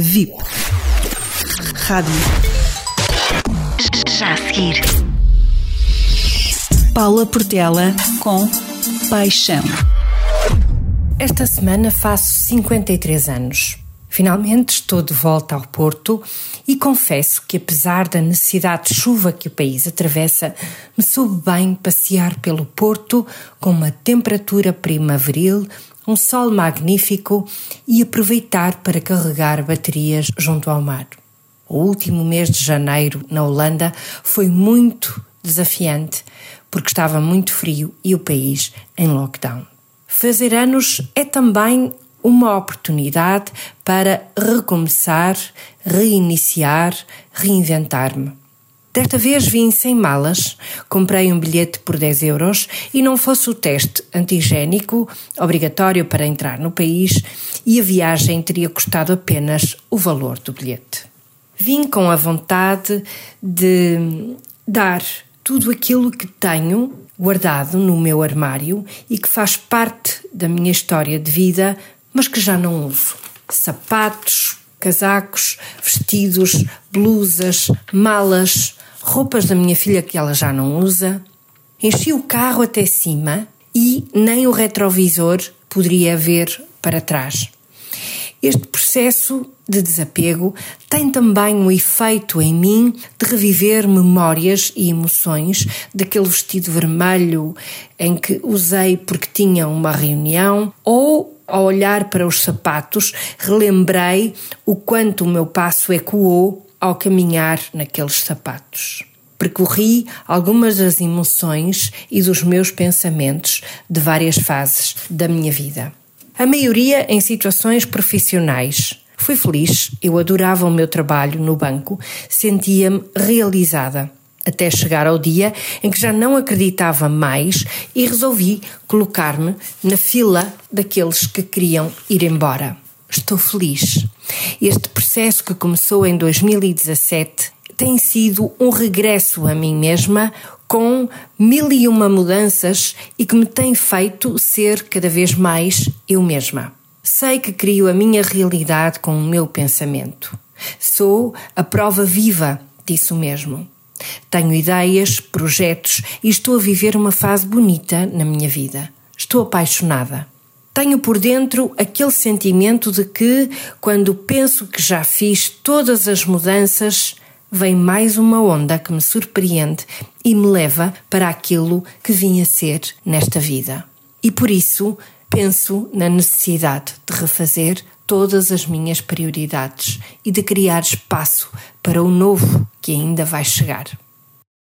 VIP. Rádio. Já a seguir. Paula Portela com Paixão. Esta semana faço 53 anos. Finalmente estou de volta ao Porto e confesso que, apesar da necessidade de chuva que o país atravessa, me soube bem passear pelo Porto com uma temperatura primaveril, um sol magnífico e aproveitar para carregar baterias junto ao mar. O último mês de janeiro na Holanda foi muito desafiante porque estava muito frio e o país em lockdown. Fazer anos é também uma oportunidade para recomeçar, reiniciar, reinventar-me. Desta vez vim sem malas, comprei um bilhete por 10 euros e não fosse o teste antigênico obrigatório para entrar no país e a viagem teria custado apenas o valor do bilhete. Vim com a vontade de dar tudo aquilo que tenho guardado no meu armário e que faz parte da minha história de vida mas que já não uso. Sapatos, casacos, vestidos, blusas, malas, roupas da minha filha que ela já não usa. Enchi o carro até cima e nem o retrovisor poderia ver para trás. Este processo de desapego tem também o efeito em mim de reviver memórias e emoções daquele vestido vermelho em que usei porque tinha uma reunião ou ao olhar para os sapatos, relembrei o quanto o meu passo ecoou ao caminhar naqueles sapatos. Percorri algumas das emoções e dos meus pensamentos de várias fases da minha vida. A maioria em situações profissionais. Fui feliz, eu adorava o meu trabalho no banco, sentia-me realizada até chegar ao dia em que já não acreditava mais e resolvi colocar-me na fila daqueles que queriam ir embora. Estou feliz. Este processo que começou em 2017 tem sido um regresso a mim mesma com mil e uma mudanças e que me tem feito ser cada vez mais eu mesma. Sei que crio a minha realidade com o meu pensamento. Sou a prova viva disso mesmo. Tenho ideias, projetos e estou a viver uma fase bonita na minha vida. Estou apaixonada. Tenho por dentro aquele sentimento de que, quando penso que já fiz todas as mudanças, vem mais uma onda que me surpreende e me leva para aquilo que vim a ser nesta vida. E por isso penso na necessidade de refazer todas as minhas prioridades e de criar espaço para o novo que ainda vai chegar.